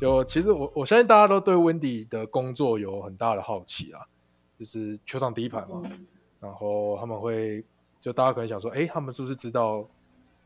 就其实我我相信大家都对 Wendy 的工作有很大的好奇啊，就是球场第一排嘛，然后他们会就大家可能想说，哎，他们是不是知道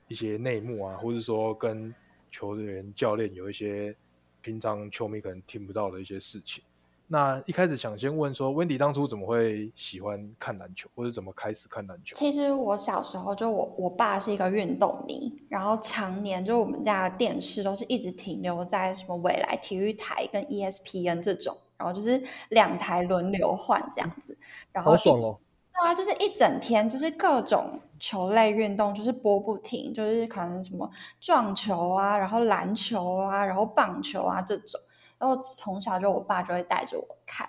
一些内幕啊，或者说跟球员教练有一些平常球迷可能听不到的一些事情？那一开始想先问说，温迪当初怎么会喜欢看篮球，或者怎么开始看篮球？其实我小时候就我我爸是一个运动迷，然后常年就我们家的电视都是一直停留在什么未来体育台跟 ESPN 这种，然后就是两台轮流换这样子，然后好爽哦！对啊，就是一整天就是各种球类运动就是播不停，就是可能什么撞球啊，然后篮球啊，然后棒球啊这种。然后从小就我爸就会带着我看，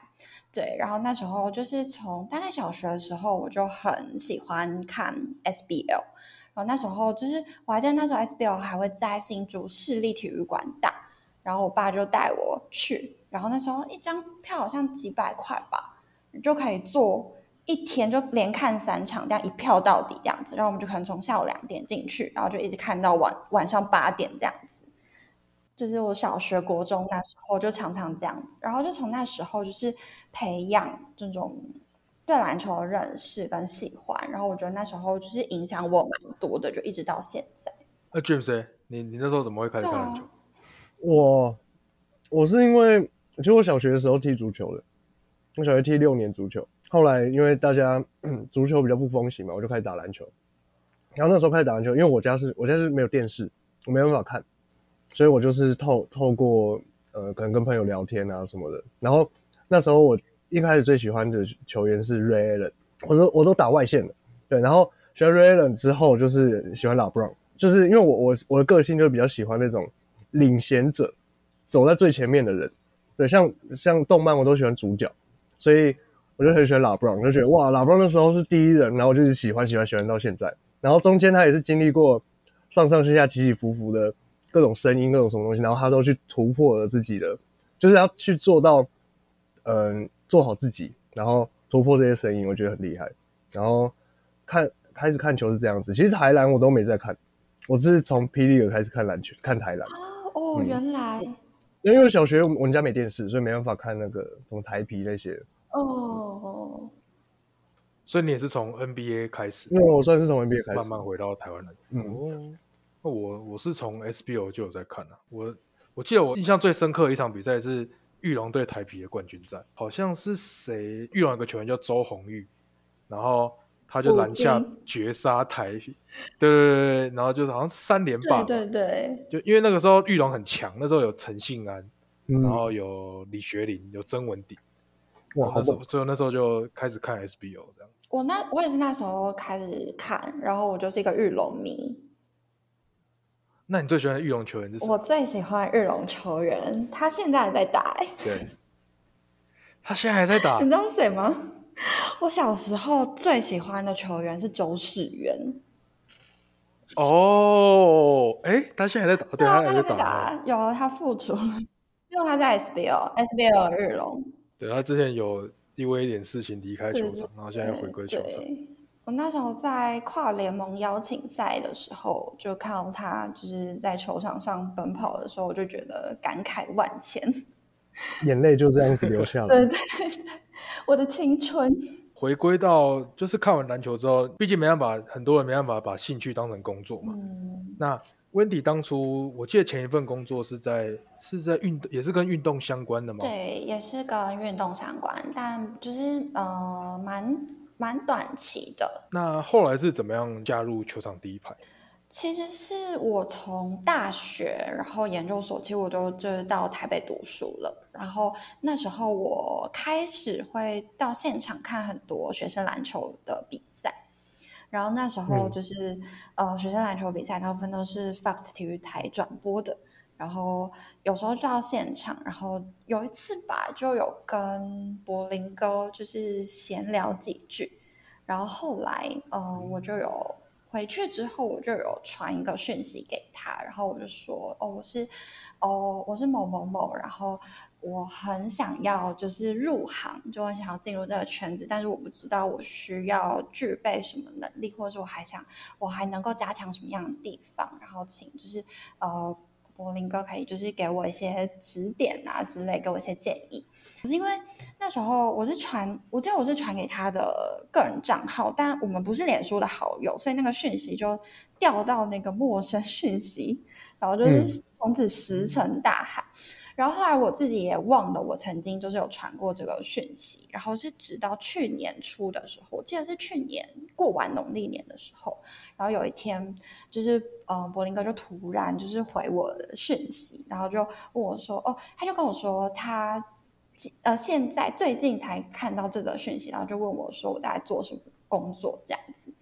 对，然后那时候就是从大概小学的时候我就很喜欢看 SBL，然后那时候就是我还记得那时候 SBL 还会在新竹市立体育馆打，然后我爸就带我去，然后那时候一张票好像几百块吧，就可以坐一天就连看三场，这样一票到底这样子，然后我们就可能从下午两点进去，然后就一直看到晚晚上八点这样子。就是我小学、国中那时候就常常这样子，然后就从那时候就是培养这种对篮球的认识跟喜欢，然后我觉得那时候就是影响我蛮多的，就一直到现在。那 James，你你那时候怎么会开始看篮球？我我是因为其实我小学的时候踢足球的，我小学踢六年足球，后来因为大家 足球比较不风行嘛，我就开始打篮球。然后那时候开始打篮球，因为我家是我家是没有电视，我没办法看。所以我就是透透过呃，可能跟朋友聊天啊什么的。然后那时候我一开始最喜欢的球员是 Ray Allen，我说我都打外线的，对。然后喜欢 Ray Allen 之后，就是喜欢老 Brown，就是因为我我我的个性就比较喜欢那种领衔者，走在最前面的人。对，像像动漫我都喜欢主角，所以我就很喜欢老 Brown，就觉得哇，老 Brown 那时候是第一人，然后我就是喜欢喜欢喜欢到现在。然后中间他也是经历过上上下下起起伏伏的。各种声音，各种什么东西，然后他都去突破了自己的，就是要去做到，嗯，做好自己，然后突破这些声音，我觉得很厉害。然后看开始看球是这样子，其实台篮我都没在看，我是从霹雳尔开始看篮球，看台篮。哦，原来，因为小学我们家没电视，所以没办法看那个什么台皮那些。哦，所以你也是从 NBA 开始？因为我算是从 NBA 开始，慢慢回到台湾来。嗯。我我是从 SBO 就有在看了，我我记得我印象最深刻的一场比赛是玉龙对台皮的冠军战，好像是谁玉龙有个球员叫周红玉，然后他就拦下绝杀台皮，对对对，然后就是好像是三连霸，对对，就因为那个时候玉龙很强，那时候有陈信安，然后有李学林，有曾文鼎，哇，那时候所以那时候就开始看 SBO 这样子。我那我也是那时候开始看，然后我就是一个玉龙迷。那你最喜欢的玉龙球员是谁？我最喜欢玉龙球员，他现在还在打。对，他现在还在打。你知道谁吗？我小时候最喜欢的球员是周世元。哦，哎，他现在还在打，对，他还在打。有他复出，因为他在 SBL，SBL 日龙。对他之前有因为一点事情离开球场，然后现在又回归球场。我那时候在跨联盟邀请赛的时候，就看到他就是在球场上奔跑的时候，我就觉得感慨万千，眼泪就这样子流下来。对对对，我的青春。回归到就是看完篮球之后，毕竟没办法，很多人没办法把兴趣当成工作嘛。嗯。那温迪当初，我记得前一份工作是在是在运也是跟运动相关的吗？对，也是跟运动相关，但就是呃蛮。蛮短期的。那后来是怎么样加入球场第一排？其实是我从大学，然后研究所，其实我都就到台北读书了。然后那时候我开始会到现场看很多学生篮球的比赛。然后那时候就是呃，学生篮球比赛大部分都是 Fox 体育台转播的。然后有时候到现场，然后有一次吧，就有跟柏林哥就是闲聊几句，然后后来，呃，我就有回去之后，我就有传一个讯息给他，然后我就说，哦，我是，哦，我是某某某，然后我很想要就是入行，就很想要进入这个圈子，但是我不知道我需要具备什么能力，或者说我还想我还能够加强什么样的地方，然后请就是呃柏林哥可以就是给我一些指点啊之类，给我一些建议。可是因为那时候我是传，我记得我是传给他的个人账号，但我们不是脸书的好友，所以那个讯息就掉到那个陌生讯息，然后就是从此石沉大海。然后后来我自己也忘了，我曾经就是有传过这个讯息。然后是直到去年初的时候，我记得是去年过完农历年的时候，然后有一天就是呃，柏林哥就突然就是回我的讯息，然后就问我说：“哦，他就跟我说他呃现在最近才看到这则讯息，然后就问我说我在做什么工作这样子。”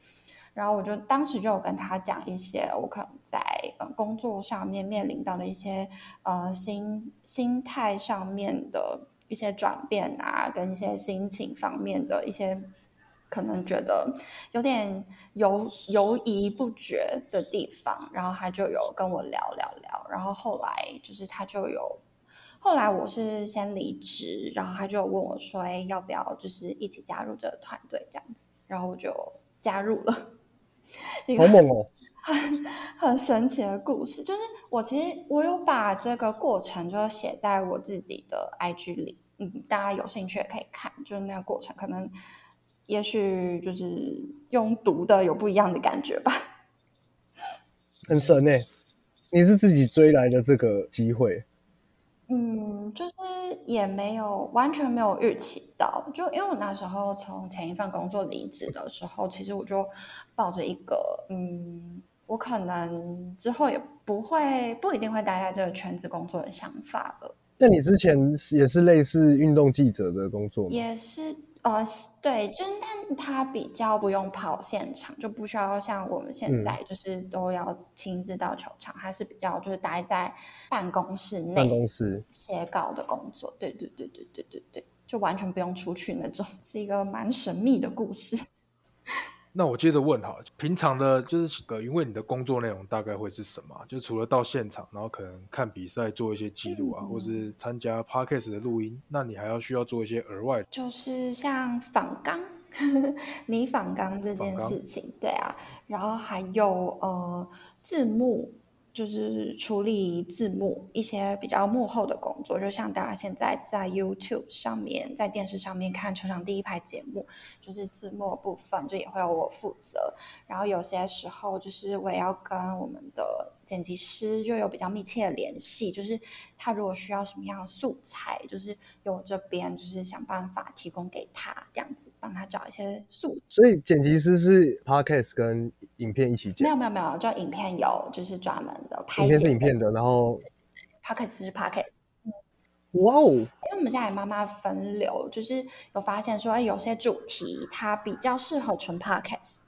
然后我就当时就有跟他讲一些我可能在呃工作上面面临到的一些呃心心态上面的一些转变啊，跟一些心情方面的一些可能觉得有点犹犹疑不决的地方，然后他就有跟我聊聊聊，然后后来就是他就有后来我是先离职，然后他就问我说，哎，要不要就是一起加入这个团队这样子，然后我就加入了。好猛哦！很 很神奇的故事，就是我其实我有把这个过程就写在我自己的 IG 里，嗯，大家有兴趣也可以看，就是那个过程，可能也许就是用读的有不一样的感觉吧。很神哎！你是自己追来的这个机会？嗯，就是也没有完全没有预期到，就因为我那时候从前一份工作离职的时候，其实我就抱着一个，嗯，我可能之后也不会不一定会待在这个圈子工作的想法了。那你之前也是类似运动记者的工作吗？也是。呃，对，侦探他比较不用跑现场，就不需要像我们现在就是都要亲自到球场，还是比较就是待在办公室内办公室写稿的工作。对对对对对对对，就完全不用出去那种，是一个蛮神秘的故事。那我接着问哈，平常的就是呃，因为你的工作内容大概会是什么？就除了到现场，然后可能看比赛做一些记录啊，或是参加 podcast 的录音，那你还要需要做一些额外，就是像仿钢，你仿钢这件事情，对啊，然后还有呃字幕。就是处理字幕一些比较幕后的工作，就像大家现在在 YouTube 上面、在电视上面看球场第一排节目，就是字幕部分就也会有我负责。然后有些时候就是我也要跟我们的剪辑师就有比较密切的联系，就是他如果需要什么样的素材，就是由我这边就是想办法提供给他，这样子帮他找一些素材。所以剪辑师是 Podcast 跟影片一起剪？没有没有没有，就影片有就是专门的。影片是影片的，然后 podcast 是 podcast。哇哦！因为我们现在慢慢分流，就是有发现说，哎，有些主题它比较适合纯 podcast，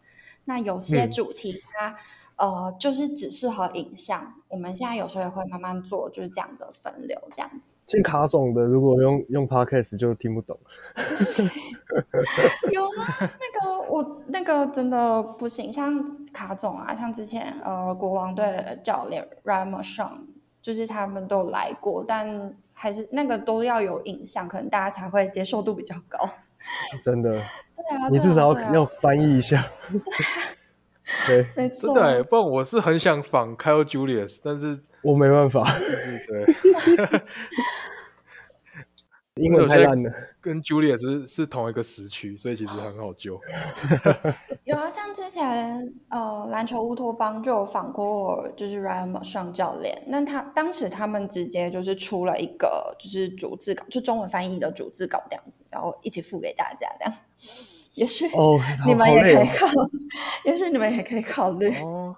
那有些主题它呃就是只适合影像。我们现在有时候也会慢慢做，就是这样的分流，这样子。像卡总的，如果用用 podcast 就听不懂。有吗？那个我那个真的不行，像卡总啊，像之前呃国王队的教练 Rama Shang，就是他们都来过，但还是那个都要有影像，可能大家才会接受度比较高。真的？对啊，你至少要翻译一下。对，没错。真的，不然我是很想仿 Kyle Julius，但是我没办法。就是 对。英文太烂了，跟 Julia 是是同一个时区，所以其实很好救。有啊，像之前呃篮球乌托邦就有访过，就是 Ryan 上教练，那他当时他们直接就是出了一个就是主字稿，就中文翻译的主字稿这样子，然后一起付给大家，这样也是哦，你们也可以考，也许你们也可以考虑哦。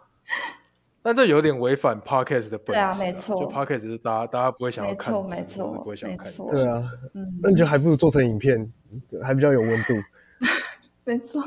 但这有点违反 podcast 的本质。对啊，没错。就 podcast 是大家大家不会想要看，没错没错，不会想看。对啊，嗯那你就还不如做成影片，还比较有温度。没错。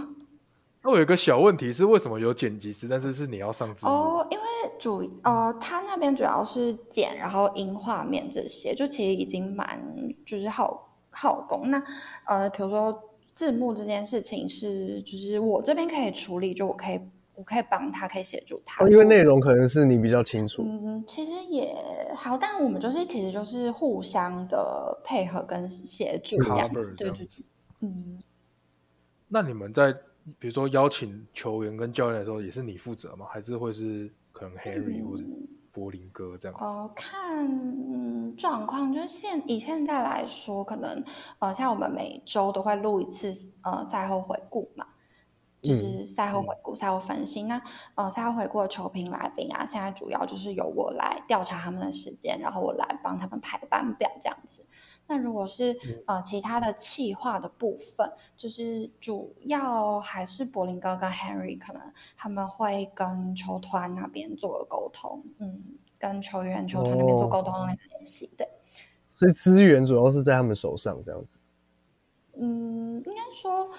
那我有个小问题是，为什么有剪辑师，但是是你要上字幕？哦，因为主呃，他那边主要是剪，然后音画面这些，就其实已经蛮就是耗耗工。那呃，比如说字幕这件事情是，就是我这边可以处理，就我可以。我可以帮他，可以协助他。哦，因为内容可能是你比较清楚。嗯，其实也好，但我们就是其实就是互相的配合跟协助这样子，对对对，嗯。那你们在比如说邀请球员跟教练的时候，也是你负责吗？还是会是可能 Harry 或者柏林哥这样子？哦，看状况，就是现以现在来说，可能呃，像我们每周都会录一次呃赛后回顾嘛。就是赛后回顾、赛后分析。那呃，赛后回顾的球评来宾啊，现在主要就是由我来调查他们的时间，然后我来帮他们排班表这样子。那如果是呃其他的企划的部分，就是主要还是柏林哥跟 Henry 可能他们会跟球团那边做沟通，嗯，跟球员、球团那边做沟通联系。对，所以资源主要是在他们手上这样子。嗯，应该说。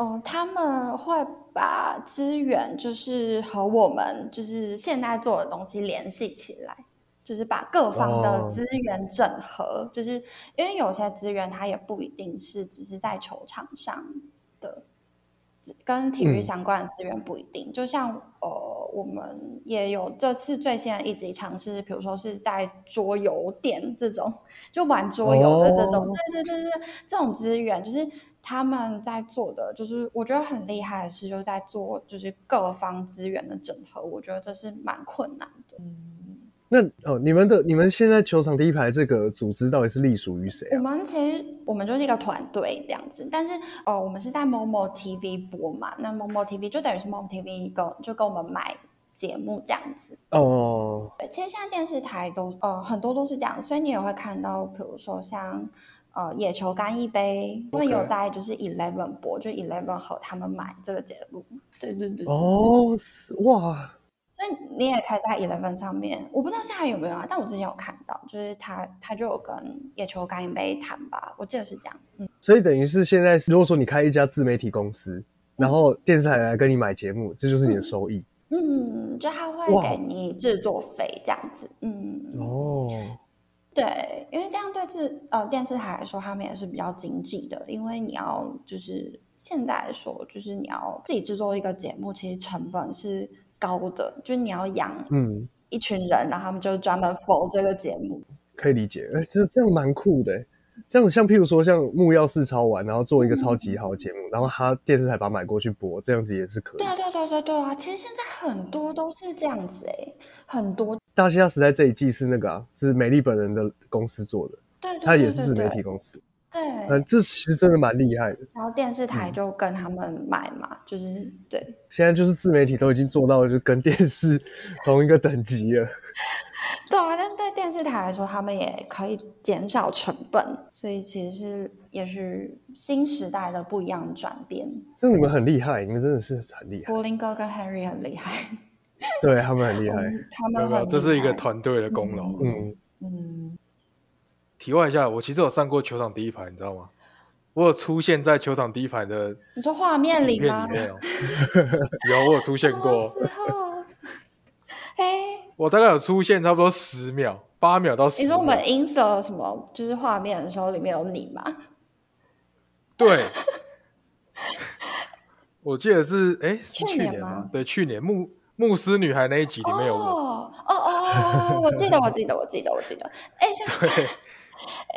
嗯，他们会把资源就是和我们就是现在做的东西联系起来，就是把各方的资源整合。就是因为有些资源它也不一定是只是在球场上的，跟体育相关的资源不一定。就像呃，我们也有这次最新的一直尝试，比如说是在桌游店这种，就玩桌游的这种，对对对对，这种资源就是。他们在做的就是我觉得很厉害的事，就在做就是各方资源的整合。我觉得这是蛮困难的。嗯，那哦，你们的你们现在球场第一排这个组织到底是隶属于谁？我们其实我们就是一个团队这样子，但是哦，我们是在某某 TV 播嘛，那某某 TV 就等于是某某 TV 跟就跟我们买节目这样子。哦，对，其实现在电视台都呃很多都是这样，所以你也会看到，比如说像。呃，野球干一杯，他们有在就是 Eleven 播，就 Eleven 和他们买这个节目，对对对哦，哇！所以你也可以在 Eleven 上面，我不知道现在有没有啊，但我之前有看到，就是他他就有跟野球干一杯谈吧，我记得是这样。嗯，所以等于是现在，如果说你开一家自媒体公司，然后电视台来跟你买节目，这就是你的收益。嗯，就他会给你制作费这样子。嗯，哦。对，因为这样对自呃电视台来说，他们也是比较经济的。因为你要就是现在来说，就是你要自己制作一个节目，其实成本是高的，就是你要养嗯一群人，然后他们就专门 for 这个节目。可以理解，哎，这这样蛮酷的。这样子，像譬如说，像木曜四超玩，然后做一个超级好的节目，然后他电视台把它买过去播，这样子也是可以。对啊，对啊，对啊，对啊，对啊！其实现在很多都是这样子，哎，很多。大西亚时代这一季是那个啊，是美丽本人的公司做的，对，他也是自媒体公司，对，嗯，这其实真的蛮厉害的。然后电视台就跟他们买嘛，就是对。现在就是自媒体都已经做到就跟电视同一个等级了。对啊，但对电视台来说，他们也可以减少成本，所以其实是也是新时代的不一样的转变。这你们很厉害，你们真的是很厉害。柏林哥跟 Henry 很厉害，对他们很厉害，他们这是一个团队的功劳。嗯嗯。题外一下，我其实有上过球场第一排，你知道吗？我有出现在球场第一排的，你说画面里吗？有，我有出现过。哎。我大概有出现差不多十秒，八秒到十。你说我们音色什么，就是画面的时候里面有你吗？对，我记得是哎，去年吗？对，去年牧牧师女孩那一集里面有我。哦哦哦，我记得，我记得，我记得，我记得。哎，对，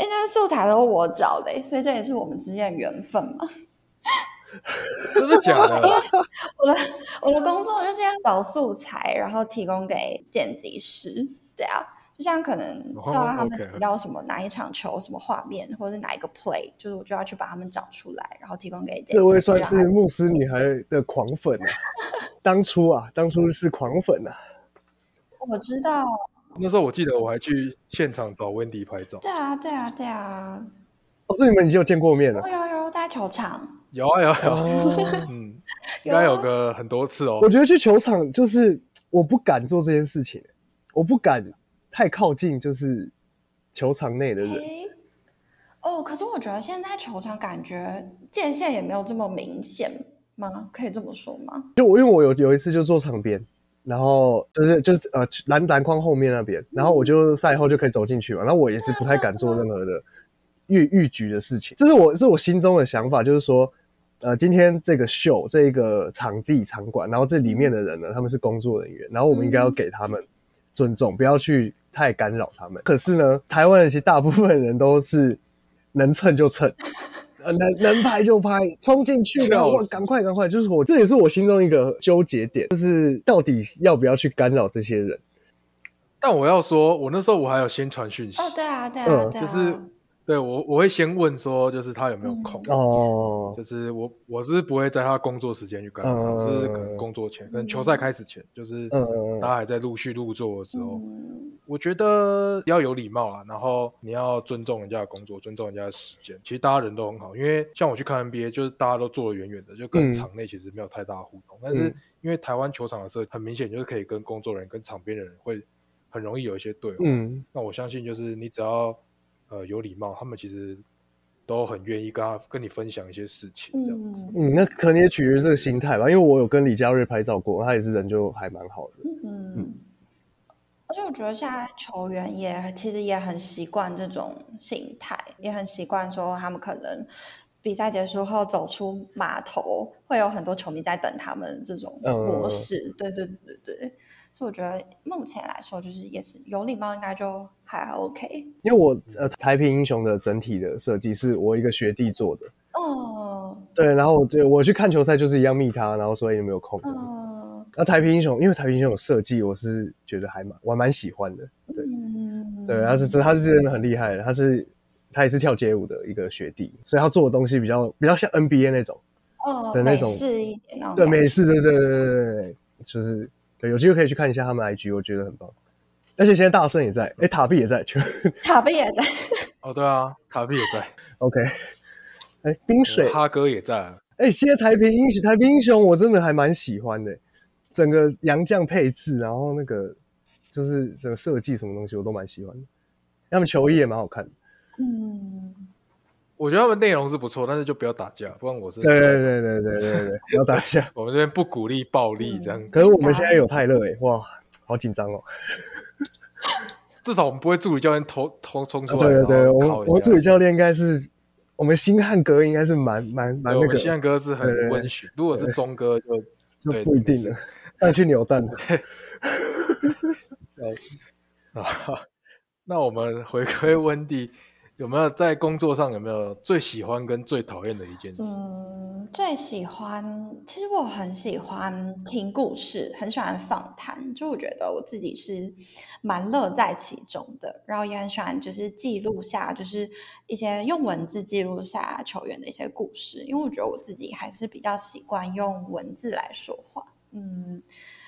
哎，那素材都是我找的，所以这也是我们之间的缘分嘛。真的假的？我的我的工作就是要找素材，然后提供给剪辑师。对啊，就像可能到他们提到什么哪一场球、什么画面，或者是哪一个 play，就是我就要去把他们找出来，然后提供给剪辑师。这位算是牧师女孩的狂粉啊！当初啊，当初是狂粉啊！我知道，那时候我记得我还去现场找温迪拍照。对啊，对啊，对啊！哦，是你们已经有见过面了？有有在球场。有啊有有，嗯，应该有个很多次哦。我觉得去球场就是我不敢做这件事情，我不敢太靠近，就是球场内的人。哦，可是我觉得现在球场感觉界限也没有这么明显吗？可以这么说吗？就我因为我有有一次就坐场边，然后就是就是呃篮篮筐后面那边，然后我就赛后就可以走进去嘛，然后我也是不太敢做任何的。预预局的事情，这是我是我心中的想法，就是说，呃，今天这个秀这一个场地场馆，然后这里面的人呢，他们是工作人员，然后我们应该要给他们尊重，不要去太干扰他们。可是呢，台湾人其实大部分人都是能蹭就蹭。呃，能能拍就拍，冲进去了，哇，赶快赶快！就是我，这也是我心中一个纠结点，就是到底要不要去干扰这些人。但我要说，我那时候我还有先传讯息。哦，对啊，对啊，就是。对我我会先问说，就是他有没有空哦，就是我我是不会在他工作时间去干，我是可能工作前，可能球赛开始前，就是大家还在陆续入座的时候，我觉得要有礼貌啊，然后你要尊重人家的工作，尊重人家的时间。其实大家人都很好，因为像我去看 NBA，就是大家都坐得远远的，就跟场内其实没有太大的互动。但是因为台湾球场的设很明显就是可以跟工作人员、跟场边的人会很容易有一些对话。嗯，那我相信就是你只要。呃，有礼貌，他们其实都很愿意跟他跟你分享一些事情，这样子。嗯，那可能也取决于这个心态吧。因为我有跟李佳瑞拍照过，他也是人就还蛮好的。嗯嗯。而且我觉得现在球员也其实也很习惯这种心态，也很习惯说他们可能比赛结束后走出码头，会有很多球迷在等他们这种模式。对对对对。所以我觉得目前来说，就是也是有礼貌，应该就还 OK。因为我呃，台平英雄的整体的设计是我一个学弟做的。哦。对，然后我就我去看球赛，就是一样密他，然后说有没有空。嗯。那台平英雄，因为台平英雄有设计，我是觉得还蛮我还蛮喜欢的。对。嗯。对，他是真他是真的很厉害的，他是他也是跳街舞的一个学弟，所以他做的东西比较比较像 NBA 那种。哦。的那种。美式一点那种。对，美式，对对对对对，就是。对，有机会可以去看一下他们 IG，我觉得很棒。而且现在大圣也在，哎，塔币也在，全 塔币也在。哦，对啊，塔币也在。OK，哎，冰水哈哥也在。哎，现在台平英雄，台平英雄我真的还蛮喜欢的，整个洋将配置，然后那个就是整个设计什么东西，我都蛮喜欢的。他们球衣也蛮好看的。嗯。我觉得他们内容是不错，但是就不要打架，不然我是对对对对对对对，不要打架。我们这边不鼓励暴力，这样。可是我们现在有泰勒哎，哇，好紧张哦。至少我们不会助理教练偷偷冲出来。对对对，我我助理教练应该是我们新汉哥，应该是蛮蛮蛮那个。新汉哥是很温驯，如果是中哥就就不一定了，再去扭蛋。啊，那我们回归温蒂。有没有在工作上有没有最喜欢跟最讨厌的一件事？嗯，最喜欢，其实我很喜欢听故事，很喜欢访谈，就我觉得我自己是蛮乐在其中的。然后也很喜欢就是记录下，就是一些用文字记录下球员的一些故事，因为我觉得我自己还是比较习惯用文字来说话。嗯，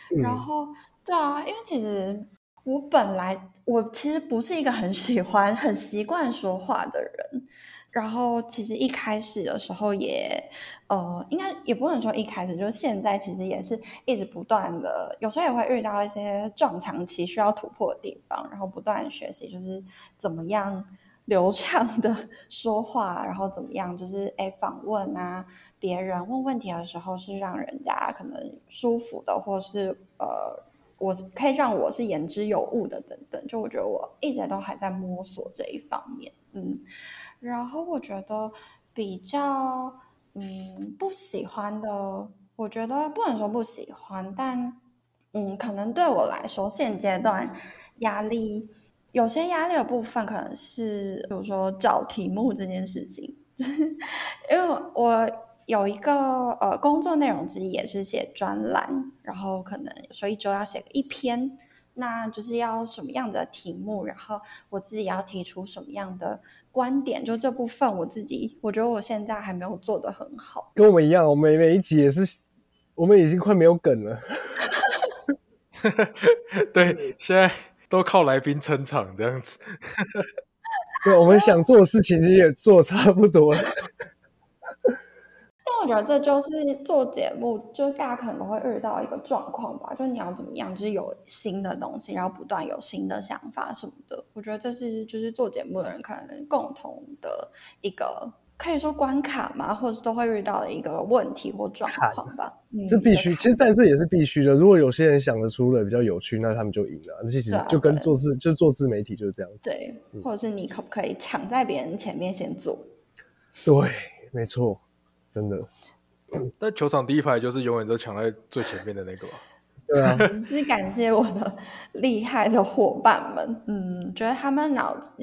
然后对啊，因为其实。我本来我其实不是一个很喜欢、很习惯说话的人，然后其实一开始的时候也，呃，应该也不能说一开始，就是现在其实也是一直不断的，有时候也会遇到一些撞墙期需要突破的地方，然后不断学习，就是怎么样流畅的 说话，然后怎么样就是哎访问啊，别人问问题的时候是让人家可能舒服的，或是呃。我可以让我是言之有物的，等等，就我觉得我一直都还在摸索这一方面，嗯，然后我觉得比较嗯不喜欢的，我觉得不能说不喜欢，但嗯，可能对我来说现阶段压力有些压力的部分，可能是比如说找题目这件事情，因为我。有一个呃工作内容之一也是写专栏，然后可能有时候一周要写一篇，那就是要什么样的题目，然后我自己要提出什么样的观点，就这部分我自己我觉得我现在还没有做得很好。跟我们一样，我们每一集也是，我们已经快没有梗了。对，现在都靠来宾撑场这样子。对，我们想做的事情也做差不多了。我觉得这就是做节目，就大家可能会遇到一个状况吧，就你要怎么样，就是有新的东西，然后不断有新的想法什么的。我觉得这是就是做节目的人可能共同的一个可以说关卡嘛，或者是都会遇到的一个问题或状况吧。这必须，其实在这也是必须的。如果有些人想得出了比较有趣，那他们就赢了。那其实就跟做自就做自媒体就是这样子。对，或者是你可不可以抢在别人前面先做？对，没错。真的，但球场第一排就是永远都抢在最前面的那个吧。对啊，是感谢我的 厉害的伙伴们，嗯，觉得他们脑子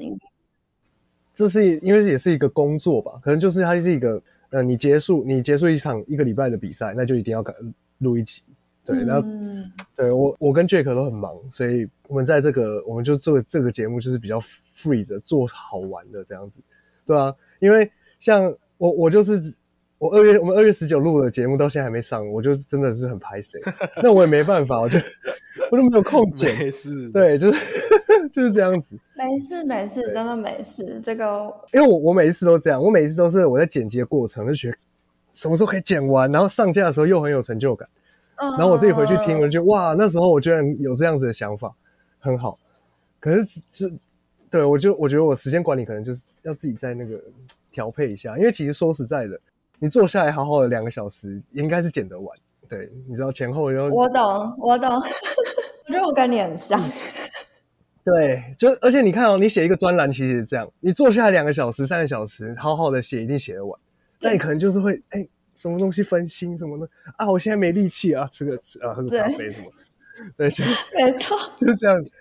这是因为也是一个工作吧，可能就是它是一个呃，你结束你结束一场一个礼拜的比赛，那就一定要赶录一集。对，然后嗯对我我跟 Jack 都很忙，所以我们在这个我们就做这个节目就是比较 free 的，做好玩的这样子，对啊，因为像我我就是我二月我们二月十九录的节目到现在还没上，我就真的是很拍谁，那我也没办法，我就 我就没有空剪，没事，，对，就是 就是这样子。没事没事，真的没事。这个因为我我每一次都这样，我每一次都是我在剪辑的过程就觉得什么时候可以剪完，然后上架的时候又很有成就感，嗯，然后我自己回去听，我就觉得哇，那时候我居然有这样子的想法，很好。可是这对我就我觉得我时间管理可能就是要自己在那个调配一下，因为其实说实在的，你坐下来好好的两个小时，应该是剪得完。对，你知道前后要我懂我懂，我觉得我跟你很像。对，就而且你看哦，你写一个专栏其实是这样，你坐下来两个小时、三个小时，好好的写，一定写得完。但你可能就是会哎，什么东西分心什么的啊，我现在没力气啊，吃个吃啊，喝个咖啡什么，对，就没错，就是这样子，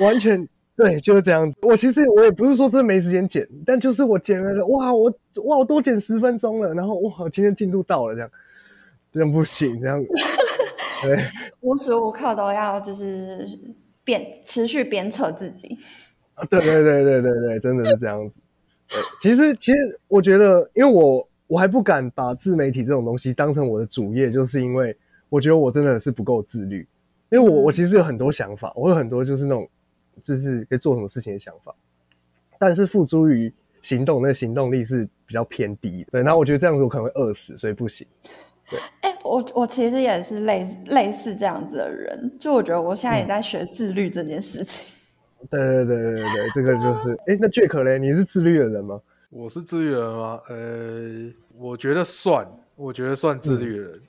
完全 对，就是这样子。我其实我也不是说真的没时间剪，但就是我剪了，哇，我哇我多剪十分钟了，然后哇，我今天进度到了，这样这样不行，这样对。无时无刻都要就是鞭持续鞭策自己。啊，对对对对对对，真的是这样子。对，其实其实我觉得，因为我我还不敢把自媒体这种东西当成我的主业，就是因为我觉得我真的是不够自律。因为我我其实有很多想法，我有很多就是那种就是可以做什么事情的想法，但是付诸于行动，那个行动力是比较偏低的。对，那我觉得这样子我可能会饿死，所以不行。对哎、我我其实也是类似类似这样子的人，就我觉得我现在也在学自律这件事情。对对对对对对，这个就是，哎，那 Jack 嘞，你是自律的人吗？我是自律的人吗？呃，我觉得算，我觉得算自律的人。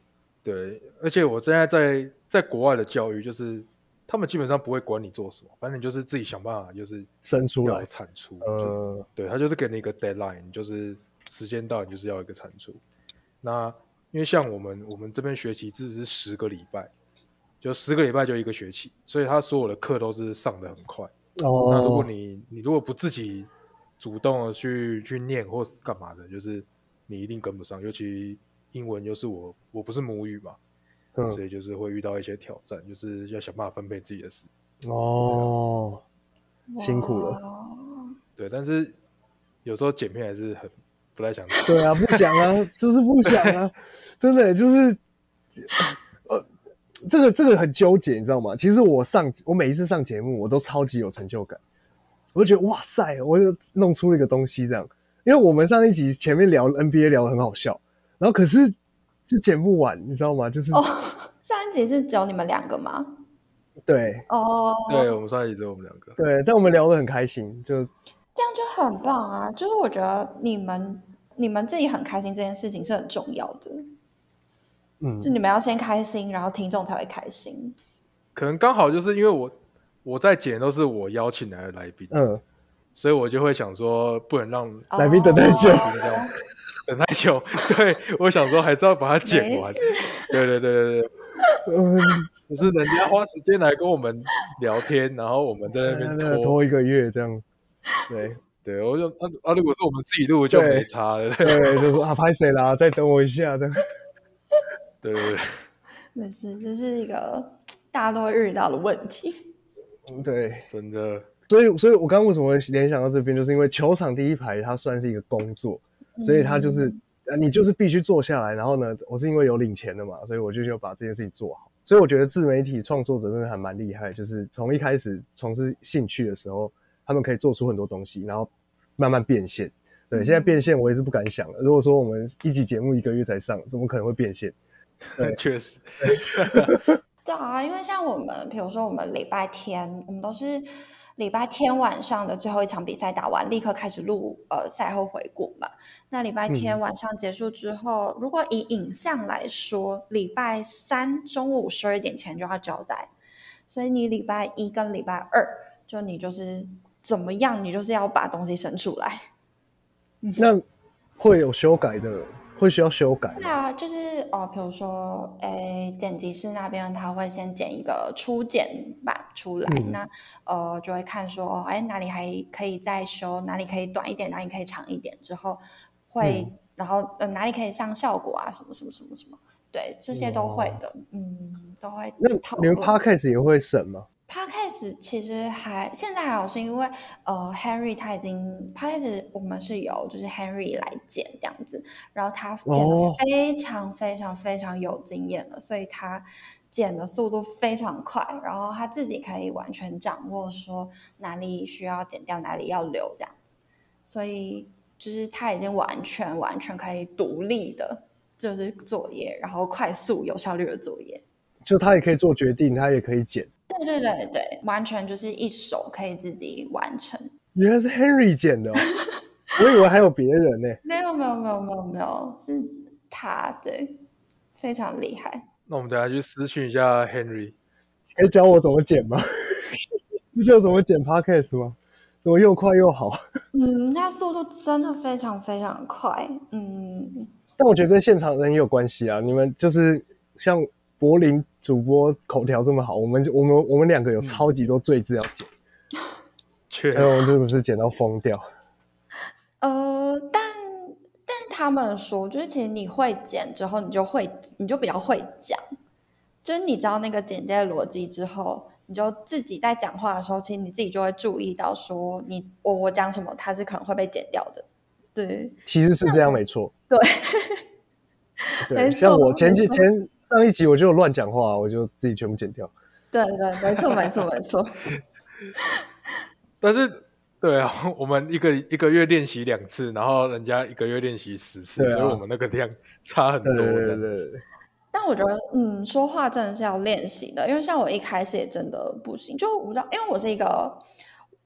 对，而且我现在在在国外的教育，就是他们基本上不会管你做什么，反正你就是自己想办法，就是生出来，产出。就呃，对他就是给你一个 deadline，就是时间到，你就是要一个产出。那因为像我们我们这边学期只是十个礼拜，就十个礼拜就一个学期，所以他所有的课都是上的很快。哦，那如果你你如果不自己主动的去去念或是干嘛的，就是你一定跟不上。尤其英文又是我我不是母语嘛，嗯所以就是会遇到一些挑战，就是要想办法分配自己的时间。哦，辛苦了对，但是有时候剪片还是很不太想。对啊，不想啊，就是不想啊，真的就是，呃，这个这个很纠结，你知道吗？其实我上我每一次上节目，我都超级有成就感，我就觉得哇塞，我就弄出了一个东西这样。因为我们上一集前面聊 NBA 聊得很好笑，然后可是就剪不完，你知道吗？就是、哦，上一集是只有你们两个吗？对哦，对，我们上一集只有我们两个。对，但我们聊得很开心，就这样就很棒啊！就是我觉得你们你们自己很开心这件事情是很重要的，嗯就你们要先开心，然后听众才会开心。可能刚好就是因为我我在剪都是我邀请来的来宾，嗯，所以我就会想说不能让来宾等太久哦这样等太久。对我想说还是要把它剪完。对对对对对，嗯，只是人家花时间来跟我们聊天，然后我们在那边拖。拖一个月这样，对。对，我就啊啊，如果是我们自己录就没差了。对 对，就说啊，拍谁啦？再等我一下，这样。对对对，没事，这是一个大家都会遇到的问题。嗯对，真的所以，所以我刚刚为什么会联想到这边，就是因为球场第一排它算是一个工作，所以他就是、呃你就是必须坐下来。然后呢，我是因为有领钱的嘛，所以我就要把这件事情做好。所以我觉得自媒体创作者真的还蛮厉害，就是从一开始从事兴趣的时候，他们可以做出很多东西，然后慢慢变现。对，现在变现我也是不敢想了。如果说我们一集节目一个月才上，怎么可能会变现？对 确实，对啊，因为像我们，比如说我们礼拜天，我们都是礼拜天晚上的最后一场比赛打完，立刻开始录呃赛后回顾嘛。那礼拜天晚上结束之后，如果以影像来说，礼拜三中午十二点前就要交代，所以你礼拜一跟礼拜二，就你就是怎么样，你就是要把东西生出来。那会有修改的会需要修改吗。对啊，就是哦，比如说，诶，剪辑师那边他会先剪一个初剪版出来，嗯那呃就会看说，哦，哎哪里还可以再修，哪里可以短一点，哪里可以长一点，之后会，嗯然后呃哪里可以上效果啊，什么什么什么什么，对，这些都会的，嗯，都会那讨你们。podcast 也会审吗？Podcast 其实还现在还好，是因为呃，Henry 他已经 Podcast 我们是由就是 Henry 来剪这样子，然后他剪的哦非常非常非常有经验了，所以他剪的速度非常快，然后他自己可以完全掌握说哪里需要剪掉，哪里要留这样子，所以就是他已经完全完全可以独立的，就是作业，然后快速有效率的作业。就他也可以做决定，他也可以剪。对对对对，完全就是一手可以自己完成。原来是 Henry 剪的、哦，我以为还有别人呢、没有没有没有没有没有，是他对，非常厉害。那我们等下去私讯一下 Henry。可以教我怎么剪吗？你知道怎么剪 podcast 吗？怎么又快又好？嗯，他速度真的非常非常快。嗯，但我觉得跟现场人也有关系啊。你们就是像柏林主播口条这么好，我们我们我们两个有超级多罪字要剪，确所以我们真的是剪到疯掉。呃，但但他们说，就是其实你会剪之后，你就会你就比较会讲，就是你知道那个剪接的逻辑之后。你就自己在讲话的时候，其实你自己就会注意到，说你我我讲什么，它是可能会被剪掉的。对，其实是这样，没错。对，对，没错像我前几没错前上一集我就乱讲话，我就自己全部剪掉。对对，没错没错没错。但是，对啊，我们一个一个月练习两次，然后人家一个月练习十次，啊所以我们那个量差很多。对对对但我觉得，嗯，说话真的是要练习的，因为像我一开始也真的不行，就我不知道，因为我是一个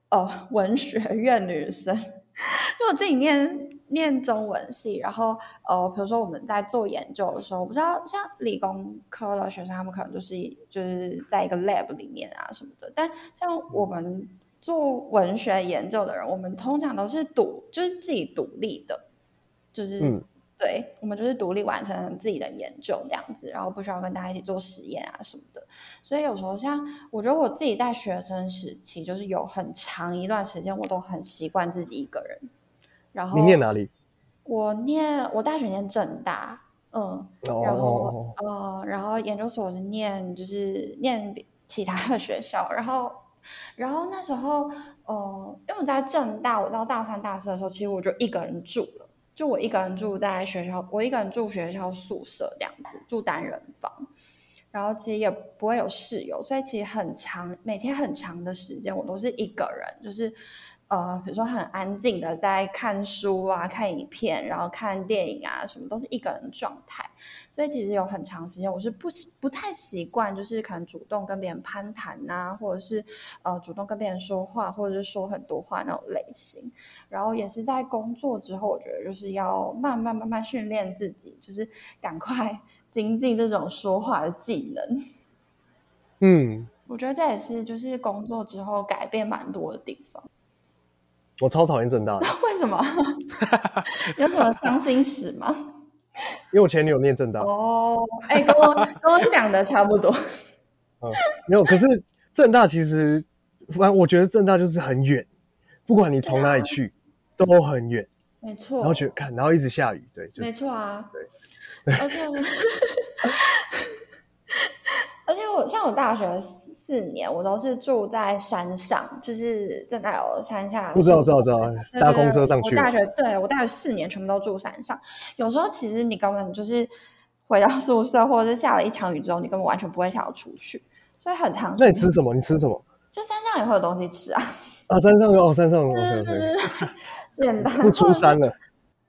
呃文学院女生，因为我自己念念中文系，然后呃，比如说我们在做研究的时候，我不知道像理工科的学生，他们可能就是就是在一个 lab 里面啊什么的，但像我们做文学研究的人，我们通常都是独，就是自己独立的，就是。嗯对，我们就是独立完成自己的研究这样子，然后不需要跟大家一起做实验啊什么的。所以有时候像我觉得我自己在学生时期，就是有很长一段时间，我都很习惯自己一个人。然后你念哪里？我念我大学念正大，嗯，哦然后呃，然后研究所是念就是念其他的学校，然后然后那时候呃，因为我在正大，我到大三大四的时候，其实我就一个人住了，就我一个人住在学校，我一个人住学校宿舍这样子，住单人房。然后其实也不会有室友，所以其实很长，每天很长的时间我都是一个人，就是呃，比如说很安静的在看书啊、看影片，然后看电影啊，什么都是一个人状态。所以其实有很长时间我是不不太习惯，就是可能主动跟别人攀谈呐、或者是呃主动跟别人说话，或者是说很多话那种类型。然后也是在工作之后，我觉得就是要慢慢慢慢训练自己，就是赶快 精进这种说话的技能。嗯，我觉得这也是就是工作之后改变蛮多的地方。我超讨厌正大的，为什么？有什么伤心史吗？因为我前女友念正大，哦，哎、跟我跟我想的差不多。嗯，没有。可是正大其实，反正我觉得正大就是很远，不管你从哪里去，都很远。没错，然后觉得看，然后一直下雨，对，就没错啊，对，而且而且我像我大学四年，我都是住在山上，就是正在有山下，不知道知道知道搭公车上去我大学对我大学四年全部都住山上，有时候其实你根本就是回到宿舍，或者是下了一场雨之后，你根本完全不会想要出去，所以很长时间那你吃什么？你吃什么？就山上也会有东西吃啊，啊，山上有哦，山上有对，OK 对对 OK，对，简单不出山。了。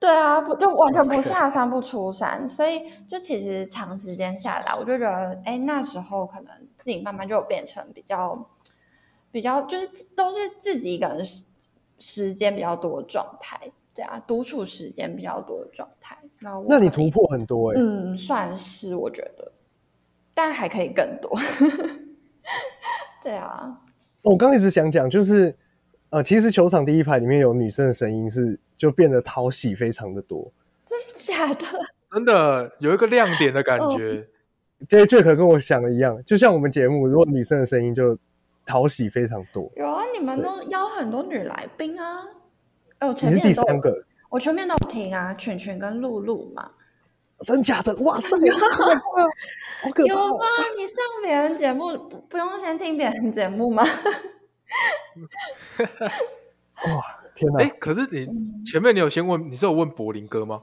对啊，不就完全不下山不出山，所以就其实长时间下来，我就觉得，哎，那时候可能自己慢慢就有变成比较比较，就是都是自己一个人时时间比较多的状态，对啊，独处时间比较多的状态。然后那你突破很多哎、嗯，算是我觉得，但还可以更多。对啊，我刚一直想讲，就是呃，其实球场第一排里面有女生的声音是就变得讨喜非常的多。真假的？真的有一个亮点的感觉。这 Jack 跟我想的一样，就像我们节目，如果女生的声音就讨喜非常多。有啊，你们都邀很多女来宾啊。哦，你是前面都第三个，我全面都有听啊，犬犬跟露露嘛。真假的？哇塞，好可怕！有吗？你上别人节目不不用先听别人节目吗？哇，天哪哎、！可是你前面你有先问，你是有问柏林哥吗？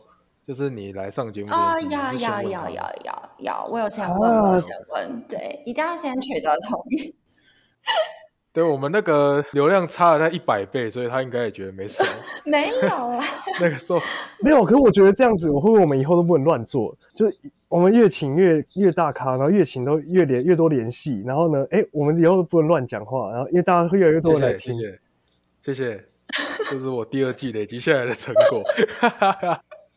就是你来上节目这件啊，事情要要要要要要，我有先问，我啊有先问，对，一定要先取得同意。对我们那个流量差了他一百倍，所以他应该也觉得没什么。没有啊，那个时候，没有，可是我觉得这样子，我会不会我们以后都不能乱做？就是我们越请越越大咖，然后越请都越联越多联系，然后呢，哎，我们以后都不能乱讲话，然后因为大家会越来越多人来听。谢谢谢谢谢，这是我第二季累积下来的成果。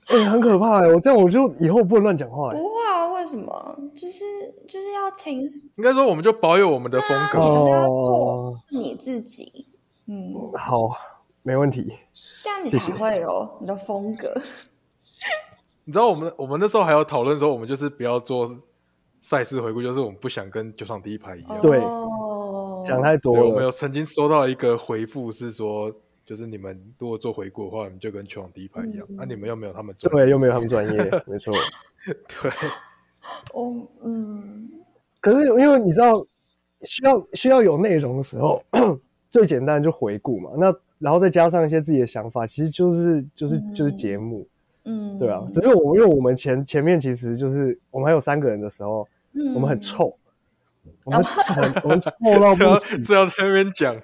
哎、很可怕哎、我这样我就以后不能乱讲话哎、不会啊，为什么？就是就是要清晰，应该说，我们就保有我们的风格。你就是要做哦你自己，嗯，好，没问题。这样你才会有你的风格。你知道我们我们那时候还有讨论说，我们就是不要做赛事回顾，就是我们不想跟球场第一排一样。对哦讲太多了，我们有，曾经收到一个回复是说，就是你们如果做回顾的话，你们就跟球场第一排一样。那、嗯你们又没有他们专业对，又没有他们专业，没错。对，我 嗯，可是因为你知道，需要需要有内容的时候，最简单就回顾嘛。那然后再加上一些自己的想法，其实就是就是就是节目，嗯，对啊。只是我们因为我们前前面其实就是我们还有三个人的时候，嗯。我们很，臭，我们很 我们臭到不行，这要在那边讲，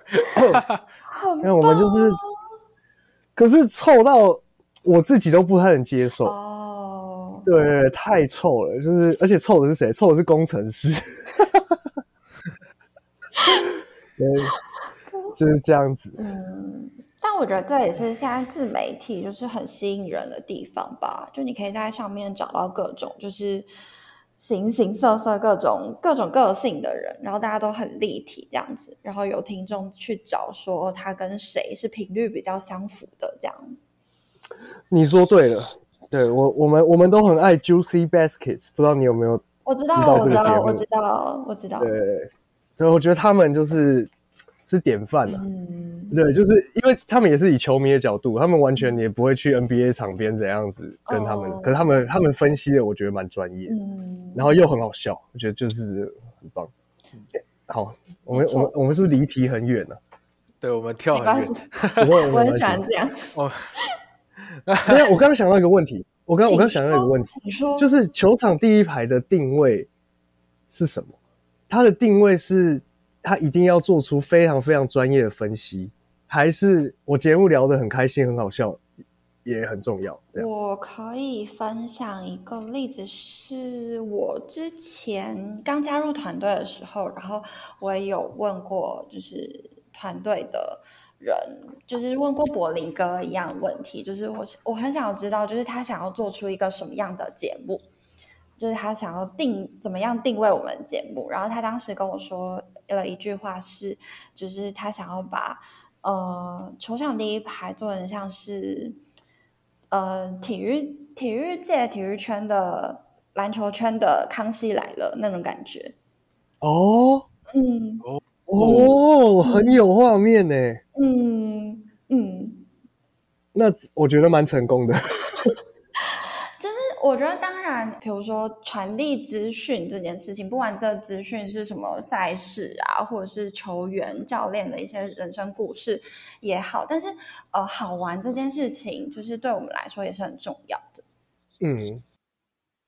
很因为我们就是，可是臭到我自己都不太能接受。哦，对，太臭了，就是而且臭的是谁？臭的是工程师。对，就是这样子。嗯，但我觉得这也是现在自媒体就是很吸引人的地方吧，就你可以在上面找到各种就是形形色色、各种各种个性的人，然后大家都很立体这样子，然后有听众去找说他跟谁是频率比较相符的这样。你说对了，对我我们我们都很爱 Juicy Baskets，不知道你有没有？我知道，知道我知道，我知道，我知道。对，所以我觉得他们就是是典范啊。嗯，对，就是因为他们也是以球迷的角度，他们完全也不会去 NBA 场边怎样子跟他们，哦可是他们他们分析的我觉得蛮专业，嗯，然后又很好笑，我觉得就是很棒。好，我们我们我们是不是离题很远了、对我们跳很远。没关系，我很喜欢这样。哦，没有，我刚刚想到一个问题，我刚我刚刚想到一个问题，你说，就是球场第一排的定位是什么？它的定位是它一定要做出非常非常专业的分析，还是我节目聊得很开心很好笑也很重要？这样我可以分享一个例子，是我之前刚加入团队的时候，然后我也有问过，就是团队的人，就是问过柏林哥一样问题，就是我我很想要知道，就是他想要做出一个什么样的节目，就是他想要定怎么样定位我们节目，然后他当时跟我说了一句话是，就是他想要把呃球场第一排做成像是。呃，体育体育界、体育圈的篮球圈的康熙来了那种感觉。哦嗯哦，很有画面呢。嗯嗯，那我觉得蛮成功的。就是我觉得，当然，比如说传递资讯这件事情，不管这资讯是什么赛事啊，或者是球员、教练的一些人生故事也好，但是呃，好玩这件事情，就是对我们来说也是很重要的。嗯，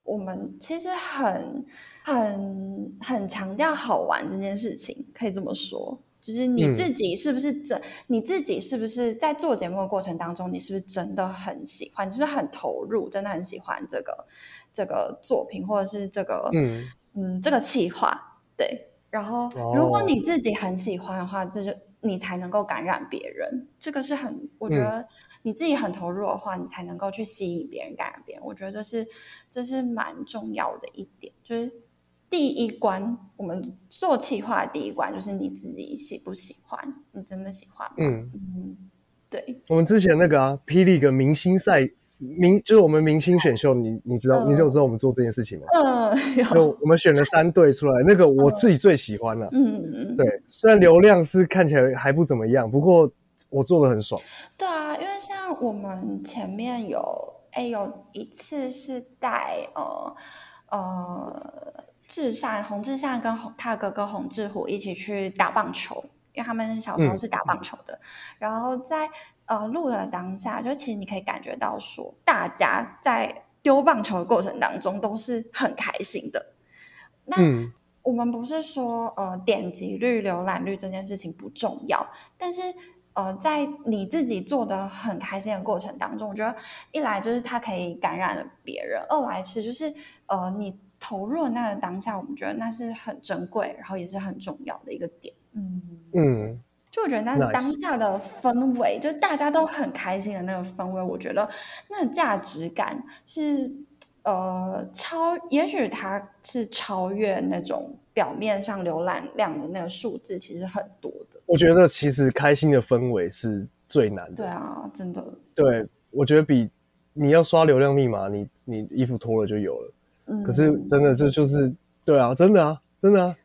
我们其实很、很、很强调好玩这件事情，可以这么说。就是你嗯自己是不是真、你自己是不是在做节目的过程当中，你是不是真的很喜欢？你是不是很投入？真的很喜欢这个这个作品，或者是这个嗯嗯这个企划？对。然后，哦如果你自己很喜欢的话，这就你才能够感染别人。这个是很，我觉嗯得你自己很投入的话，你才能够去吸引别人、感染别人。我觉得这是这是蛮重要的一点，就是第一关，我们做企划的第一关就是你自己喜不喜欢，你真的喜欢吗？嗯，嗯，对，我们之前那个啊，霹雳个明星赛明就是我们明星选秀，你你知道，嗯你有知道我们做这件事情吗？嗯，有就我们选了三队出来，那个我自己最喜欢了。嗯，对，虽然流量是看起来还不怎么样，不过我做的很爽。对啊，因为像我们前面有，哎，有一次是带呃呃志善洪志善跟洪他哥哥洪志虎一起去打棒球，因为他们小时候嗯是打棒球的。然后在呃录的当下，就其实你可以感觉到说，大家在丢棒球的过程当中都是很开心的。那、嗯我们不是说呃点击率、浏览率这件事情不重要，但是呃在你自己做的很开心的过程当中，我觉得一来就是它可以感染了别人，二来是就是呃你投入那个当下，我们觉得那是很珍贵，然后也是很重要的一个点。嗯，嗯，就我觉得那当下的氛围，就大家都很开心的那个氛围，我觉得那个价值感是呃超，也许它是超越那种表面上浏览量的那个数字，其实很多的。我觉得其实开心的氛围是最难的。对啊，真的，对，我觉得比你要刷流量密码，你你衣服脱了就有了。嗯，可是真的这就是对啊，真的啊，真的啊。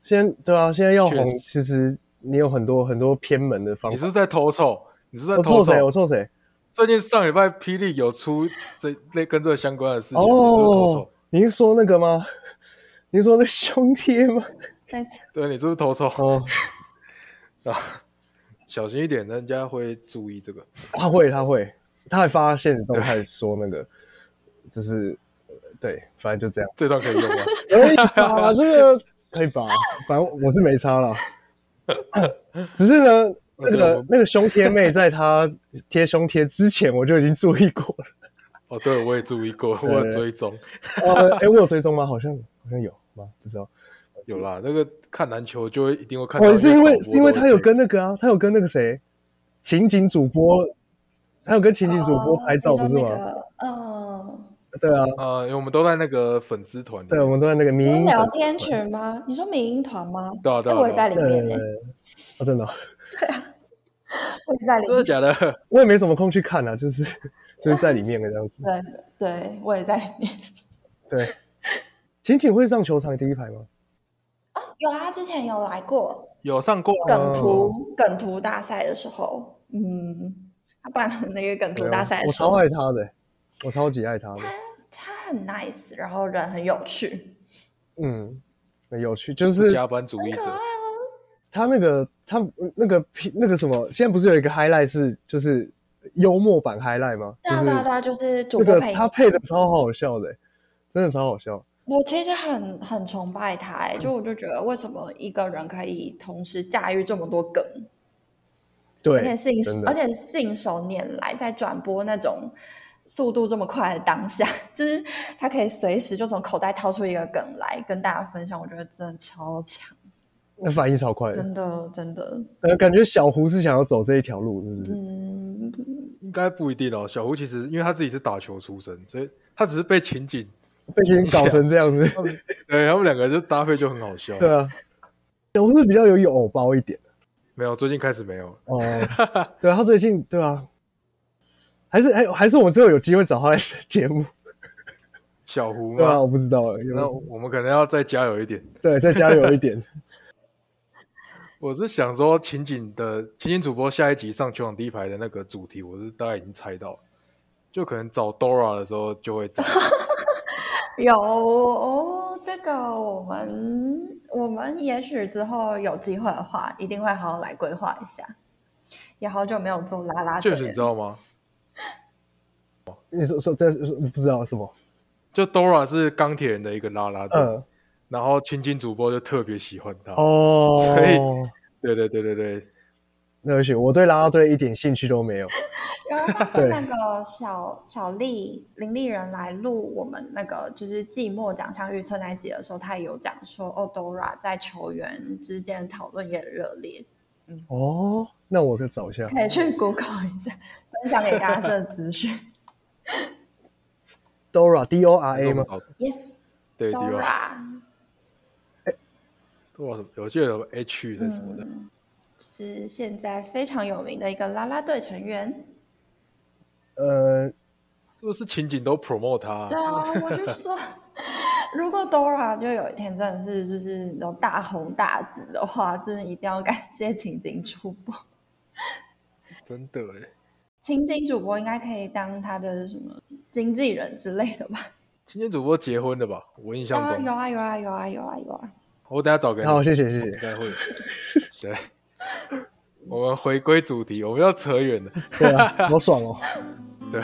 现在对啊，现在要红，其实你有很多很多偏门的方法。你是不是在偷臭？你是不是在偷错谁？我臭？谁？最近上礼拜霹雳有出这类跟这个相关的事情，你是是偷哦臭？，你是说那个吗？你是说那胸贴吗？对，你是不是偷臭？哦，啊，小心一点，人家会注意这个。他会，他会，他还发现实动态说那个，就是呃对，反正就这样。这段可以用吗？可以吧？这个可以吧？反正我是没差了。只是呢，那个那个胸贴妹在她贴胸贴之前，我就已经注意过了。哦，对，我也注意过，我有追踪。哦，哎，我有追踪吗？好像好像有吗？不知道。有啦，那个看篮球就会一定会看到哦，是因为是因为他有跟那个啊，他有跟那个谁，情景主播，他有跟情景主播拍照，不是吗？哦对啊，呃，因为我们都在那个粉丝团里，对，我们都在那个你说迷音聊天群吗？你说民音团吗？对啊对啊哎我也在里面呢、对对，哦，真的对啊，我也在里面真的。假的？我也没什么空去看啊，就是就是在里面的这样子。对对，我也在里面。对，晴晴会上球场第一排吗？有啊，之前有来过有上过梗图、梗图大赛的时候，嗯，他办了那个梗图大赛我，超爱他的，我超级爱他的，他很 nice，然后人很有趣，嗯，很有趣，就是加班主义者。他那个他那个那个什么，现在不是有一个 highlight 是就是幽默版 highlight 吗？对啊，对啊，对啊，就是主这个播配音。他配的超好笑的，真的超好笑。我其实很很崇拜他、欸，就我就觉得为什么一个人可以同时驾驭这么多梗，对，而且信而且信手拈来，在转播那种速度这么快的当下，就是他可以随时就从口袋掏出一个梗来跟大家分享，我觉得真的超强，那反应超快的，真的真的，呃，感觉小胡是想要走这一条路，是不是？嗯，应该不一定哦。小胡其实因为他自己是打球出身，所以他只是被情景，被情景搞成这样子，对他们两个就搭配就很好笑。对啊，小胡是比较有有偶包一点没有，最近开始没有。哦。对啊，他最近对啊，还是还还是我们之后有机会找他来节目，小胡对啊，我不知道，那有我们可能要再加油一点。对再加油一点。我是想说，情景的情景主播下一集上球场第一排的那个主题，我是大概已经猜到了，就可能找 Dora 的时候就会找。有哦，这个我们我们也许之后有机会的话，一定会好好来规划一下。也好久没有做拉拉队了，确实，你知道吗？你说说这是我不知道什么，就 Dora 是钢铁人的一个拉拉队，嗯，然后情景主播就特别喜欢他。哦，所以对对对对对，对不起，我对拉拉队一点兴趣都没有。然后上次那个小小丽林丽人来录我们那个就是季末奖项预测那一集的时候，他也有讲说，哦，Dora 在球员之间讨论也很热烈，嗯哦，那我可以找一下。可以去 Google 一下，分享给大家这个资讯。Dora D O R A 吗？Yes，对 Dora Dora，Dora 什么？有些有 H 的什么的，嗯，是现在非常有名的一个啦啦队成员。呃，是不是情景都 promote 他？对啊，我就说，如果 Dora 就有一天真的是就是那种大红大紫的话，真的一定要感谢情景出播。真的哎，情景主播应该可以当他的什么经纪人之类的吧？情景主播结婚的吧？我印象啊，中，有啊有啊有啊有啊有啊。我等下找给你。好，谢谢谢谢。应该会。对，我们回归主题，我们要扯远了。对啊，好爽哦。对，